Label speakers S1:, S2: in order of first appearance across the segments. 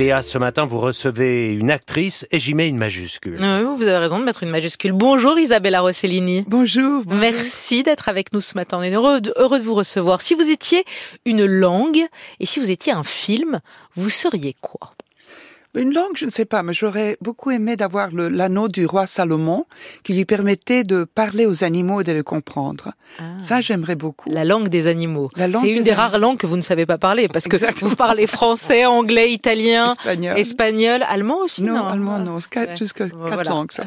S1: Léa, ce matin, vous recevez une actrice et j'y mets une majuscule.
S2: Oui, vous avez raison de mettre une majuscule. Bonjour Isabella Rossellini.
S3: Bonjour. bonjour.
S2: Merci d'être avec nous ce matin. On est heureux de, heureux de vous recevoir. Si vous étiez une langue et si vous étiez un film, vous seriez quoi?
S3: Une langue, je ne sais pas, mais j'aurais beaucoup aimé d'avoir l'anneau du roi Salomon qui lui permettait de parler aux animaux et de les comprendre. Ah. Ça, j'aimerais beaucoup.
S2: La langue des animaux. C'est une des rares langues que vous ne savez pas parler parce que vous parlez français, anglais, italien, espagnol, allemand aussi.
S3: Non, allemand non, jusqu'à quatre langues. Ça.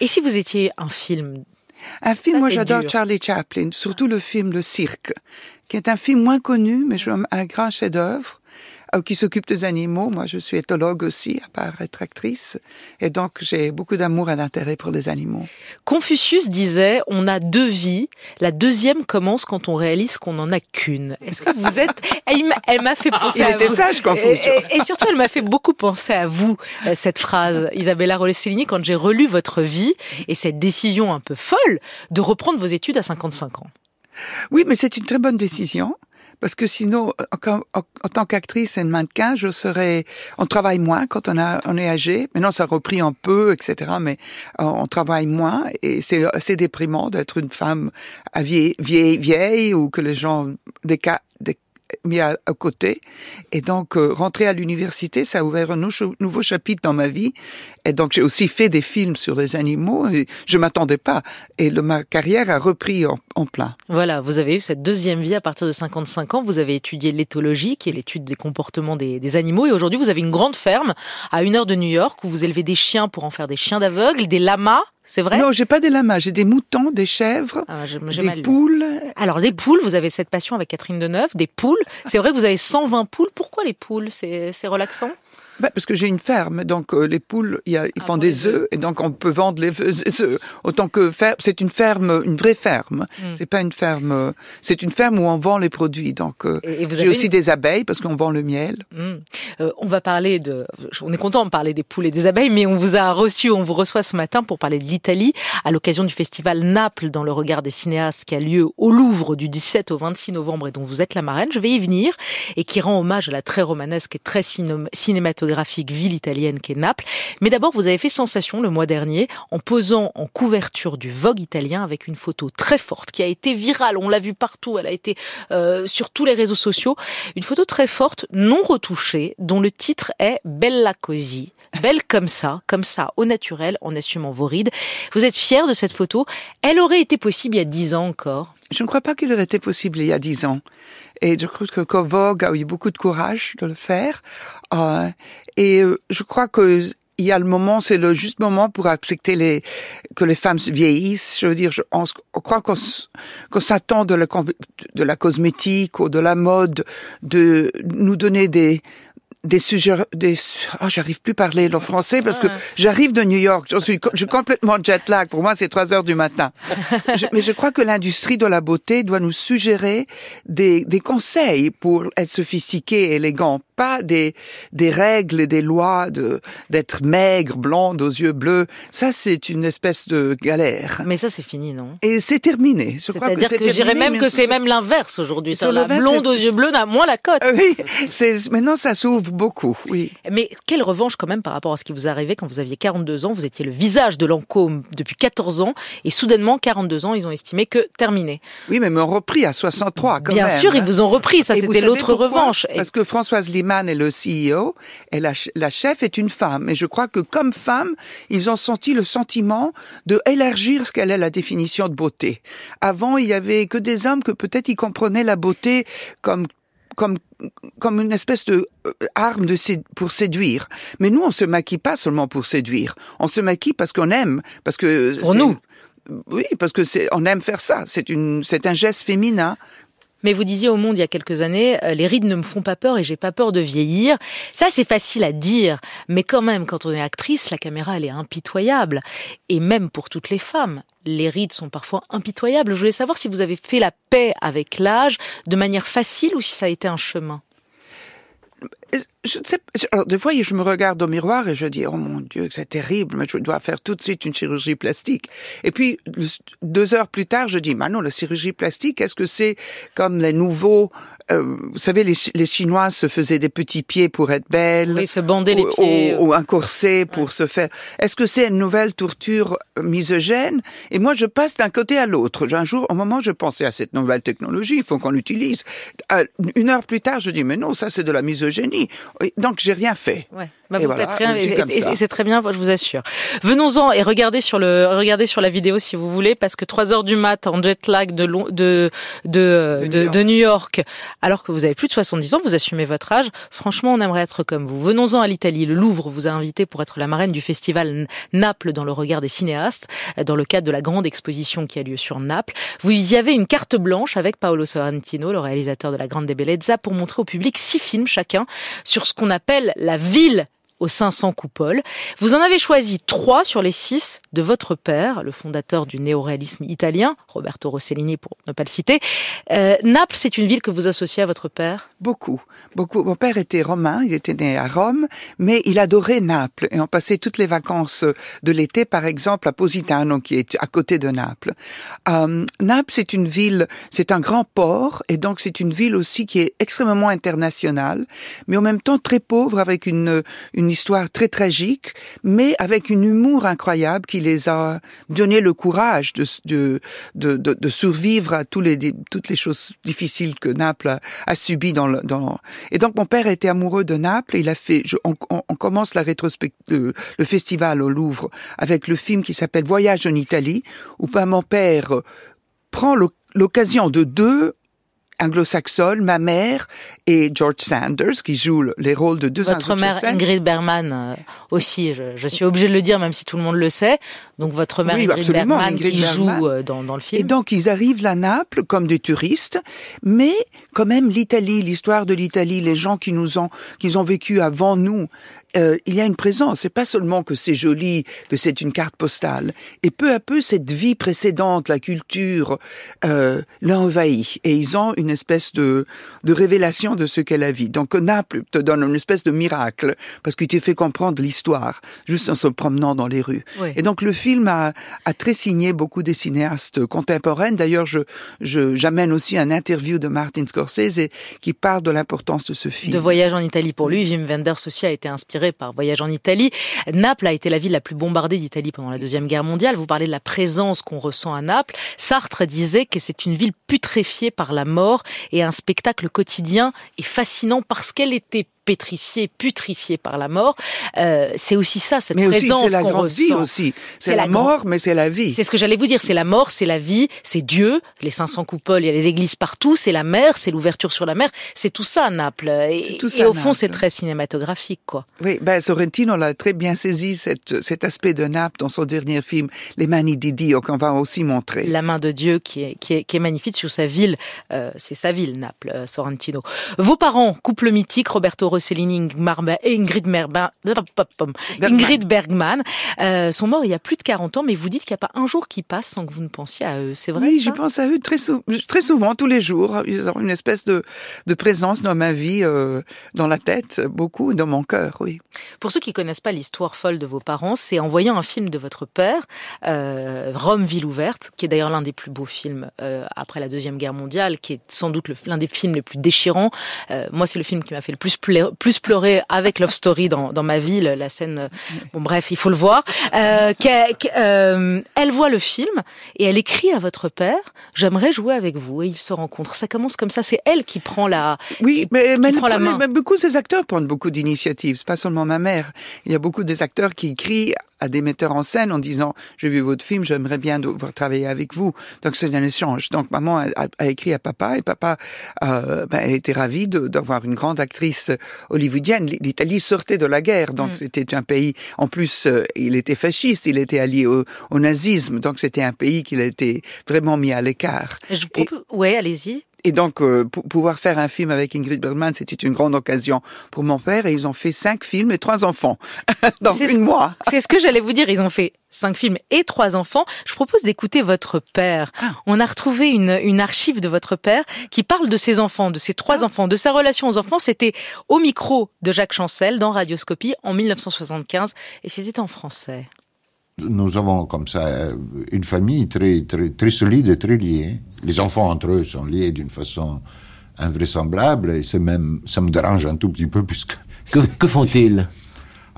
S2: Et si vous étiez un film?
S3: Un film, moi j'adore Charlie Chaplin, surtout le film Le Cirque, qui est un film moins connu, mais un grand chef-d'œuvre qui s'occupe des animaux. Moi, je suis éthologue aussi, à part être actrice. Et donc, j'ai beaucoup d'amour et d'intérêt pour les animaux.
S2: Confucius disait, on a deux vies. La deuxième commence quand on réalise qu'on n'en a qu'une. Est-ce que vous êtes... Elle m'a fait penser
S3: Il
S2: à
S3: était
S2: vous.
S3: sage, Confucius.
S2: Et, et, surtout, elle m'a fait beaucoup penser à vous, euh, cette phrase, Isabella Rollesellini, quand j'ai relu votre vie et cette décision un peu folle de reprendre vos études à 55 ans.
S3: Oui, mais c'est une très bonne décision parce que sinon, en, tant qu'actrice et mannequin, je serais, on travaille moins quand on, on est âgé. Maintenant, ça a repris un peu, etc. Mais euh, on travaille moins et c'est assez déprimant d'être une femme vieille, vieille, vieille ou que les gens des cas, mis à, côté. Et donc, euh, rentrer à l'université, ça a ouvert un nouveau chapitre dans ma vie. Et donc, j'ai aussi fait des films sur les animaux. Et je m'attendais pas. Et ma carrière a repris en, en, plein.
S2: Voilà, vous avez eu cette deuxième vie à partir de 55 ans. Vous avez étudié l'éthologie, qui est l'étude des comportements des, des animaux. Et aujourd'hui, vous avez une grande ferme à une heure de New York où vous élevez des chiens pour en faire des chiens d'aveugle, des lamas c'est vrai?
S3: Non, j'ai pas des lamas, j'ai des moutons, des chèvres, ah, des poules.
S2: Alors les poules, vous avez cette passion avec Catherine Deneuve, des poules. C'est vrai que vous avez 120 poules. Pourquoi les poules? C'est relaxant?
S3: Bah, parce que j'ai une ferme, donc euh, les poules, y a, ils ah, font des œufs, et donc on peut vendre les œufs. Autant que faire, c'est une ferme, une vraie ferme. Hmm. C'est pas une ferme, c'est une ferme où on vend les produits. Donc euh, j'ai aussi des abeilles parce qu'on vend le miel.
S2: Hmm. Euh, on va parler de, on est content de parler des poules et des abeilles, mais on vous a reçu, on vous reçoit ce matin pour parler de l'Italie à l'occasion du festival Naples dans le regard des cinéastes qui a lieu au Louvre du 17 au 26 novembre et dont vous êtes la marraine. Je vais y venir et qui rend hommage à la très romanesque et très cinématographique ville italienne qu'est Naples. Mais d'abord, vous avez fait sensation le mois dernier en posant en couverture du Vogue italien avec une photo très forte qui a été virale. On l'a vu partout. Elle a été euh, sur tous les réseaux sociaux. Une photo très forte, non retouchée, dont le titre est Bella così. Belle comme ça, comme ça, au naturel, en assumant vos rides. Vous êtes fier de cette photo. Elle aurait été possible il y a dix ans encore?
S3: Je ne crois pas qu'il aurait été possible il y a dix ans. Et je crois que Vogue a eu beaucoup de courage de le faire. Euh, et je crois que il y a le moment, c'est le juste moment pour accepter les, que les femmes vieillissent. Je veux dire, je, on, on croit qu'on s'attend de la, de la cosmétique ou de la mode de nous donner des, des sujets, des, oh, j'arrive plus à parler le français parce que j'arrive de New York. Je suis, je suis complètement jet lag. Pour moi, c'est trois heures du matin. mais je crois que l'industrie de la beauté doit nous suggérer des, des conseils pour être sophistiqué et élégant pas des, des règles et des lois de, d'être maigre, blonde, aux yeux bleus. Ça, c'est une espèce de galère.
S2: Mais ça, c'est fini, non?
S3: Et c'est terminé.
S2: Je crois que, que je dirais même que c'est même l'inverse aujourd'hui. La blonde aux yeux bleus n'a moins la cote.
S3: Oui, c'est, maintenant, ça s'ouvre beaucoup, oui.
S2: Mais quelle revanche quand même par rapport à ce qui vous arrivait quand vous aviez 42 ans, vous étiez le visage de Lancôme depuis 14 ans, et soudainement, 42 ans, ils ont estimé que terminé.
S3: Oui, mais ils m'ont repris à 63 quand
S2: Bien
S3: même.
S2: sûr, ils vous ont repris, ça c'était l'autre revanche.
S3: Parce que Françoise Lima est le CEO et la, la, chef est une femme. Et je crois que comme femme, ils ont senti le sentiment de élargir ce qu'elle est la définition de beauté. Avant, il y avait que des hommes que peut-être ils comprenaient la beauté comme comme comme une espèce de euh, arme de pour séduire. Mais nous, on se maquille pas seulement pour séduire. On se maquille parce qu'on aime, parce que
S2: pour nous.
S3: Oui, parce que c'est on aime faire ça. C'est une c'est un geste féminin
S2: mais vous disiez au monde il y a quelques années, euh, les rides ne me font pas peur et j'ai pas peur de vieillir. Ça, c'est facile à dire, mais quand même, quand on est actrice, la caméra, elle est impitoyable. Et même pour toutes les femmes, les rides sont parfois impitoyables. Je voulais savoir si vous avez fait la paix avec l'âge de manière facile ou si ça a été un chemin
S3: je ne sais, alors, des fois, je me regarde au miroir et je dis, oh mon Dieu, c'est terrible, mais je dois faire tout de suite une chirurgie plastique. Et puis, deux heures plus tard, je dis, mais non, la chirurgie plastique, est-ce que c'est comme les nouveaux euh, vous savez, les, les Chinois se faisaient des petits pieds pour être belles.
S2: Oui, se bander les pieds.
S3: Ou, ou un corset pour se faire. Est-ce que c'est une nouvelle torture misogène Et moi, je passe d'un côté à l'autre. Un jour, au moment où je pensais à cette nouvelle technologie, il faut qu'on l'utilise. Euh, Une heure plus tard, je dis mais non, ça c'est de la misogynie. Donc j'ai rien fait.
S2: Ouais. Bah,
S3: Et
S2: vous
S3: voilà,
S2: rien, et, c'est très bien, je vous assure. Venons-en et regardez sur le, regardez sur la vidéo si vous voulez, parce que 3 heures du mat en jet lag de, de, de,
S3: de New
S2: York, alors que vous avez plus de 70 ans, vous assumez votre âge. Franchement, on aimerait être comme vous. Venons-en à l'Italie. Le Louvre vous a invité pour être la marraine du festival Naples dans le regard des cinéastes, euh, dans le cadre de la grande exposition qui a lieu sur Naples. Vous y avez une carte blanche avec Paolo Sorrentino, le réalisateur de La Grande Bellezza, pour montrer au public six films chacun sur ce qu'on appelle la ville aux 500 coupoles. Vous en avez choisi trois sur les six de votre père, le fondateur du néoréalisme italien, Roberto Rossellini pour ne pas le citer. Euh, Naples, c'est une ville que vous associez à votre père?
S3: Beaucoup, beaucoup. Mon père était romain, il était né à Rome, mais il adorait Naples et on passait toutes les vacances de l'été, par exemple, à Positano, qui est à côté de Naples. Euh, Naples, c'est une ville, c'est un grand port et donc c'est une ville aussi qui est extrêmement internationale, mais en même temps très pauvre avec une une histoire très tragique, mais avec une humour incroyable qui les a donné le courage de de de, de, survivre à les toutes les choses difficiles que Naples a, subies dans le dans et donc mon père était amoureux de Naples. Et il a fait. On, commence la rétrospect le, festival au Louvre avec le film qui s'appelle Voyage en Italie, où ben, mon père prend l'oc- l'occasion de deux anglo-saxonnes, ma mère et George Sanders, qui jouent le- les rôles de deux
S2: Votre mère. Ingrid Bergman euh, aussi, je, je suis obligée de le dire même si tout le monde le sait. Donc votre mère
S3: Oui,
S2: Bergman qui joue euh, dans, dans le film.
S3: Et donc ils arrivent à Naples comme des touristes, mais quand même l'Italie, l'histoire de l'Italie, les gens qui nous ont, qui ont vécu avant nous, euh, il y a une présence. C'est pas seulement que c'est joli, que c'est une carte postale. Et peu à peu, cette vie précédente, la culture, euh, l'a envahi. Et ils ont une espèce de, de révélation de ce qu'est la vie. Donc Naples te donne une espèce de miracle parce qu'il te fait comprendre l'histoire juste en se promenant dans les rues.
S2: Oui.
S3: Et donc le film a, a très signé beaucoup des cinéastes contemporains. D'ailleurs, j'amène aussi un interview de Martin Scorsese qui parle de l'importance de ce film.
S2: de Voyage en Italie pour lui. Wim Wenders aussi a été inspiré par Voyage en Italie. Naples a été la ville la plus bombardée d'Italie pendant la Deuxième Guerre mondiale. Vous parlez de la présence qu'on ressent à Naples. Sartre disait que c'est une ville putréfiée par la mort et un spectacle quotidien et fascinant parce qu'elle était pétrifiée, putrifiée par la mort. Euh, c'est aussi ça, cette
S3: mais
S2: présence
S3: c'est la
S2: qu'on
S3: grande
S2: ressent.
S3: vie aussi.
S2: C'est
S3: la,
S2: la grande-
S3: mort, mais c'est la vie.
S2: C'est ce que j'allais vous dire, c'est la mort, c'est la vie, c'est Dieu, les 500 coupoles, il y a les églises partout, c'est la mer, c'est l'ouverture sur la mer, c'est tout ça Naples. Et,
S3: C'est tout
S2: et
S3: ça,
S2: au fond, c'est très cinématographique, quoi.
S3: Oui, ben Sorrentino l'a très bien saisi cette, cet aspect de Naples dans son dernier film, Les Mani di Dio, qu'on va aussi montrer.
S2: La main de Dieu qui est, qui est, qui est magnifique sur sa ville, euh, c'est sa ville, Naples, euh, Sorrentino. Vos parents, couple mythique, Roberto Rossellini et Ingrid, Merba- Ingrid Bergman, euh, sont morts il y a plus de 40 ans, mais vous dites qu'il n'y a pas un jour qui passe sans que vous ne pensiez à eux. C'est vrai
S3: oui,
S2: ça
S3: je pense à eux très, sou- très souvent, tous les jours. Ils ont une espèce de, de présence dans ma vie, euh, dans la tête, beaucoup, dans mon cœur, oui.
S2: Pour ceux qui connaissent pas l'histoire folle de vos parents, c'est en voyant un film de votre père, euh, Rome, ville ouverte, qui est d'ailleurs l'un des plus beaux films après la deuxième guerre mondiale, qui est sans doute l'un des films les plus déchirants. Moi, c'est le film qui m'a fait le plus pleurer, plus pleurer avec Love Story dans, dans ma vie, le- la scène. euh, Bon, bref, il faut le voir. Euh, euh, elle voit le film et elle écrit à votre père "J'aimerais jouer avec vous." Et ils se rencontrent. Ça commence comme ça. C'est elle qui prend la.
S3: Oui, mais, mais,
S2: prend la main.
S3: mais beaucoup de ces acteurs prennent beaucoup d'initiatives. C'est pas seulement ma mère. Il y a beaucoup des acteurs qui écrivent à des metteurs en scène en disant j'ai vu votre film, j'aimerais bien travailler avec vous. Donc c'est un échange. Donc maman a, a- a écrit à papa et papa, euh, ben, elle était ravie de- d'avoir une grande actrice hollywoodienne. L'Italie sortait de la guerre, donc
S2: Mm.
S3: c'était un pays. En plus, euh, il était fasciste, il était allié au, au nazisme, donc c'était un pays qu'il a été vraiment mis à l'écart.
S2: Je vous propose... Ouais, allez-y.
S3: Et donc, euh, pour pouvoir faire un film avec Ingrid Bergman, c'était une grande occasion pour mon père. Et ils ont fait cinq films et trois enfants. dans
S2: C'est ce-
S3: une mois.
S2: C'est ce que j'allais vous dire. Ils ont fait cinq films et trois enfants. Je propose d'écouter votre père.
S3: Ah.
S2: On a retrouvé une, une archive de votre père qui parle de ses enfants, de ses trois
S3: Ah.
S2: enfants, de sa relation aux enfants. C'était au micro de Jacques Chancel dans Radioscopie en 1975 et c'était en français.
S4: Nous avons comme ça euh, une famille très, très, très solide et très liée. Les enfants entre eux sont liés d'une façon invraisemblable et c'est même, ça me dérange un tout petit peu puisque.
S5: Que, que font-ils?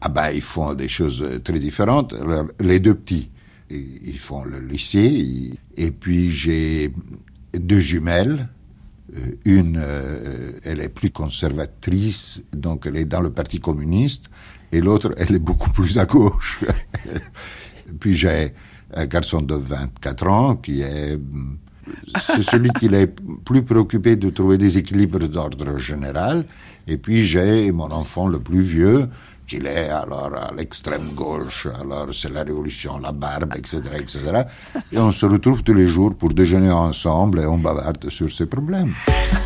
S4: Ah ben, ils font des choses très différentes. Alors, les deux petits, ils font le lycée et puis j'ai deux jumelles. Euh, Une, euh, elle est plus conservatrice, donc elle est dans le Parti communiste, et l'autre, elle est beaucoup plus à gauche. Puis j'ai un garçon de 24 ans qui est c'est celui qui est plus préoccupé de trouver des équilibres d'ordre général. Et puis j'ai mon enfant le plus vieux, qui est alors à l'extrême gauche, alors c'est la révolution, la barbe, etc., etc. Et on se retrouve tous les jours pour déjeuner ensemble et on bavarde sur ces problèmes.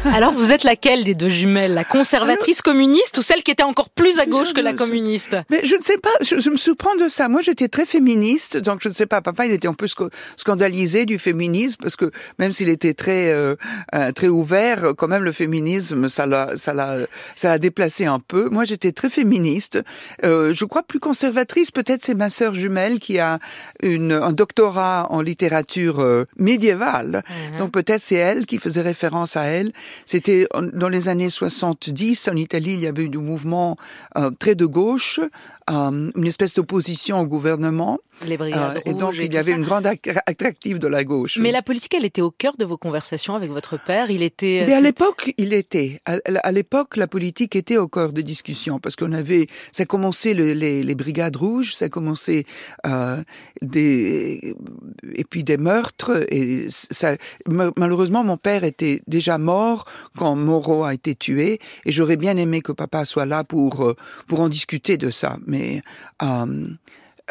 S2: Alors vous êtes laquelle des deux jumelles? La conservatrice communiste ou celle qui était encore plus à gauche que la communiste?
S3: Mais je ne sais pas, je, je me surprends de ça. Moi, j'étais très féministe, donc je ne sais pas. Papa, il était un peu scandalisé du féminisme parce que même s'il était très euh, euh, très ouvert, quand même le féminisme, ça l'a ça l'a ça l'a déplacé un peu. Moi, j'étais très féministe. Euh, je crois plus conservatrice. Peut-être c'est ma sœur jumelle qui a une un doctorat en littérature euh, médiévale. Donc peut-être c'est elle qui faisait référence à elle. C'était dans les années 70 en Italie, il y avait eu du mouvement euh, très de gauche, euh, une espèce d'opposition au gouvernement,
S2: Les brigades
S3: euh, et donc
S2: et
S3: il y avait
S2: ça.
S3: une grande attra- attractive de la gauche.
S2: Mais
S3: oui.
S2: la politique, elle était au cœur de vos conversations avec votre père. Il était.
S3: Mais à l'époque, il était. À, à l'époque, la politique était au cœur des discussions parce qu'on avait, ça a commencé le- les, les brigades rouges, ça a commencé euh, des et puis des meurtres et ça. ma- Malheureusement, mon père était déjà mort quand Moreau a été tué et j'aurais bien aimé que papa soit là pour euh, pour en discuter de ça, mais. euh,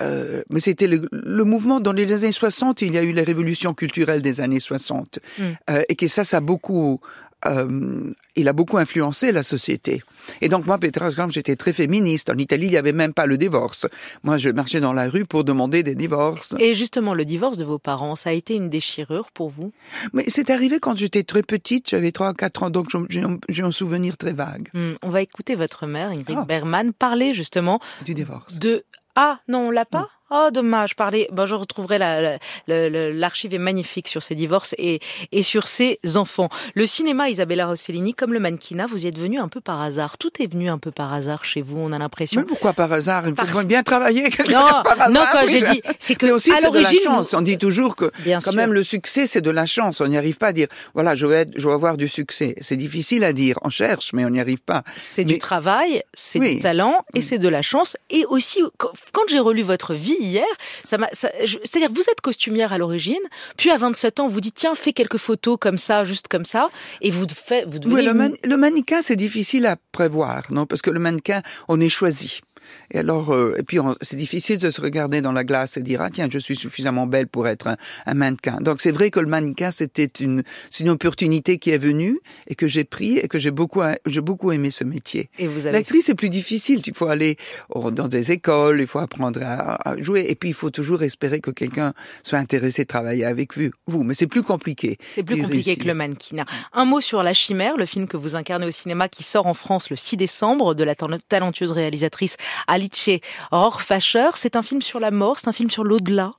S3: euh, mais c'était le, le mouvement dans les années 60, il y a eu les révolutions culturelles des années 60.
S2: Mm.
S3: Euh, et que ça, ça a beaucoup, euh, il a beaucoup influencé la société. Et donc moi, Petra, j'étais très féministe. En Italie, il n'y avait même pas le divorce. Moi, je marchais dans la rue pour demander des divorces.
S2: Et justement, le divorce de vos parents, ça a été une déchirure pour vous?
S3: Mais c'est arrivé quand j'étais très petite, j'avais 3 4 ans, donc j'ai un- souvenir très vague
S2: Hmm, On va écouter votre mère, Ingrid
S3: Ah.
S2: Bergman, parler justement
S3: du divorce.
S2: de... Ah, non, on l'a pas? Oh, dommage. Parler. Ben, je retrouverai la- la- l'archive est magnifique sur ces divorces et, et sur ces enfants. Le cinéma, Isabella Rossellini, comme le mannequinat, vous y êtes venu un peu par hasard. Tout est venu un peu par hasard chez vous. On a l'impression.
S3: Mais pourquoi par hasard? Il faut
S2: Parce-
S3: bien travailler. quelque
S2: Non,
S3: par
S2: non,
S3: hasard,
S2: quand
S3: oui,
S2: j'ai
S3: je-
S2: dit, c'est que
S3: Mais aussi,
S2: à
S3: c'est de la
S2: l'origine,
S3: chance.
S2: vous-
S3: On dit toujours que
S2: Bien
S3: quand
S2: sûr.
S3: même le succès, c'est de la chance. On n'y arrive pas à dire, voilà, je vais, être- je vais avoir du succès. C'est difficile à dire. On cherche, mais on n'y arrive pas.
S2: C'est
S3: Mais-
S2: du travail, c'est
S3: Oui.
S2: du talent et
S3: Mm.
S2: c'est de la chance. Et aussi, quand quand j'ai relu votre vie hier, ça m'a, c'est-à-dire que vous êtes costumière à l'origine, puis à 27 ans, vous dites tiens, fais quelques photos comme ça, juste comme ça, et vous faites, vous devenez
S3: Oui, le, man- le mannequin, c'est difficile à prévoir, non? Parce que le mannequin, on est choisi. Et alors, euh, et puis c'est difficile de se regarder dans la glace et dire ah tiens je suis suffisamment belle pour être un, un mannequin. Donc c'est vrai que le mannequin c'était une c'est une opportunité qui est venue et que j'ai pris et que j'ai beaucoup j'ai beaucoup aimé ce métier.
S2: Et vous avez
S3: L'actrice c'est plus difficile. Il faut aller dans des écoles, il faut apprendre à, à jouer et puis il faut toujours espérer que quelqu'un soit intéressé de travailler avec vous. Vous, mais c'est plus compliqué.
S2: C'est plus compliqué
S3: réussir.
S2: que le mannequinat. Un mot sur La Chimère, le film que vous incarnez au cinéma qui sort en France le 6 décembre de la tal- talentueuse réalisatrice Alice Rohrfacher. C'est un film sur la mort, c'est un film sur l'au-delà.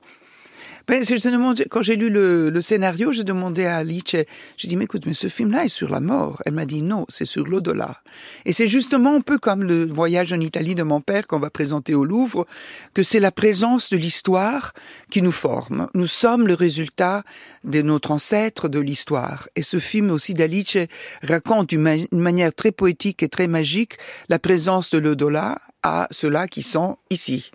S3: Ben, je demande, quand j'ai lu le, le scénario, j'ai demandé à Alice, j'ai dit, mais écoute, mais ce film-là est sur la mort. Elle m'a dit, non, c'est sur l'au-delà. Et c'est justement un peu comme le voyage en Italie de mon père qu'on va présenter au Louvre, que c'est la présence de l'histoire qui nous forme. Nous sommes le résultat de notre ancêtre de l'histoire. Et ce film aussi d'Alice raconte d'une ma- une manière très poétique et très magique la présence de l'au-delà à ceux-là qui sont ici.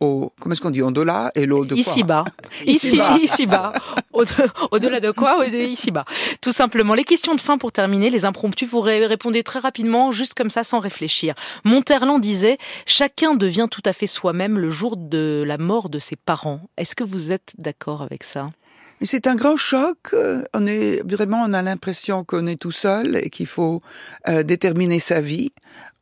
S3: Au, comment est-ce qu'on dit, au-delà et l'au de quoi
S2: Ici-bas. Ici,
S3: Ici-bas.
S2: Au- Au-delà de quoi? Ici-bas. Tout simplement. Les questions de fin pour terminer, les impromptus, vous ré- répondez très rapidement, juste comme ça, sans réfléchir. Monterland disait, chacun devient tout à fait soi-même le jour de la mort de ses parents. Est-ce que vous êtes d'accord avec ça?
S3: C'est un grand choc. euh, On est vraiment, on a l'impression qu'on est tout seul et qu'il faut euh, déterminer sa vie.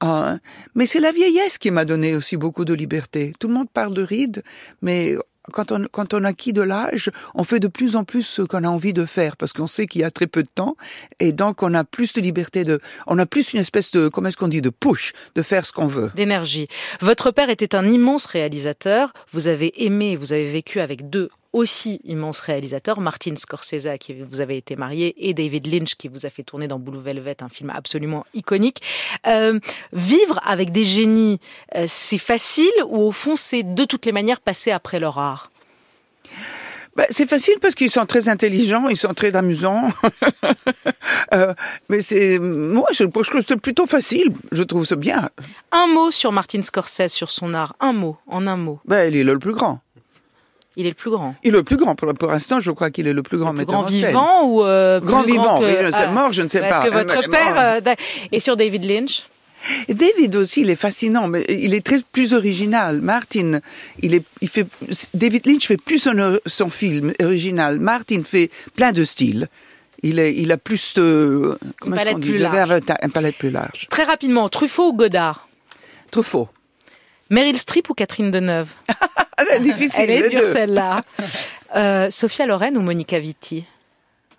S3: Euh, mais c'est la vieillesse qui m'a donné aussi beaucoup de liberté. Tout le monde parle de rides, mais quand on, quand on acquis de l'âge, on fait de plus en plus ce qu'on a envie de faire parce qu'on sait qu'il y a très peu de temps et donc on a plus de liberté de, on a plus une espèce de, comment est-ce qu'on dit, de push, de faire ce qu'on veut.
S2: d'énergie. Votre père était un immense réalisateur. Vous avez aimé, vous avez vécu avec deux aussi immense réalisateur, Martin Scorsese, à qui vous avez été marié, et David Lynch, qui vous a fait tourner dans Blue Velvet, un film absolument iconique. Euh, vivre avec des génies, euh, c'est facile ou au fond, c'est de toutes les manières passer après leur art?
S3: Ben, c'est facile parce qu'ils sont très intelligents, ils sont très amusants. euh, mais c'est moi, je, trouve que c'est plutôt facile. Je trouve ça bien.
S2: Un mot sur Martin Scorsese, sur son art. Un mot, en un mot.
S3: Ben, il est le plus grand.
S2: Il est le plus grand.
S3: Il est le plus grand. Pour, pour l'instant, je crois qu'il est le plus grand
S2: le
S3: plus grand
S2: vivant ou euh,
S3: grand vivant.
S2: Que...
S3: Oui, ah, mort, je ne sais
S2: parce
S3: pas.
S2: que votre père. Euh, et sur David Lynch.
S3: David aussi, il est fascinant, mais il est très plus original. Martin, il est, il fait, David Lynch fait plus son, son film original. Martin fait plein de styles. Il, est, il a plus de,
S2: comment est-ce qu'on dit, de
S3: un palette plus large.
S2: Très rapidement, Truffaut ou Godard?
S3: Truffaut.
S2: Meryl Streep ou Catherine Deneuve?
S3: C'est difficile.
S2: Elle est dure celle-là. Euh, Sophia Loren ou Monica Vitti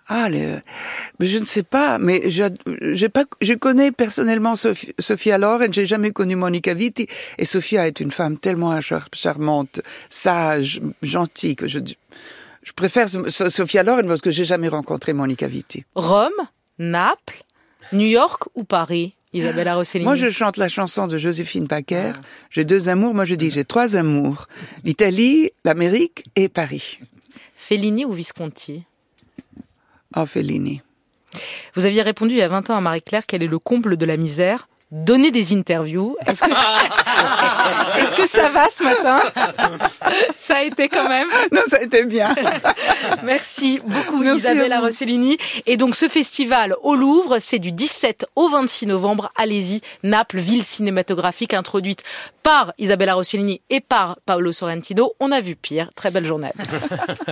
S3: ah, mais je ne sais pas, mais j'ai pas, je connais personnellement Sophie, Sophia Loren, j'ai jamais connu Monica Vitti, et Sophia est une femme tellement charmante, sage, gentille que je, je préfère Sophia Loren parce que j'ai jamais rencontré Monica Vitti.
S2: Rome, Naples, New York ou Paris? Isabella Rossellini.
S3: Moi, je chante la chanson de Joséphine Baker. Ah. J'ai deux amours. Moi, je dis j'ai trois amours. L'Italie, l'Amérique et Paris.
S2: Fellini ou Visconti?
S3: Ah, Fellini.
S2: Vous aviez répondu il y a 20 ans à Marie-Claire quel est le comble de la misère? Donner des interviews. Est-ce que, Est que, ça va ce matin? Ça a été quand même
S3: Non, ça a été bien.
S2: Merci beaucoup Isabella Rossellini. Et donc ce festival au Louvre, c'est du 17 au 26 novembre. Allez-y, Naples, ville cinématographique introduite par Isabella Rossellini et par Paolo Sorrentino. On a vu pire. Très belle journée.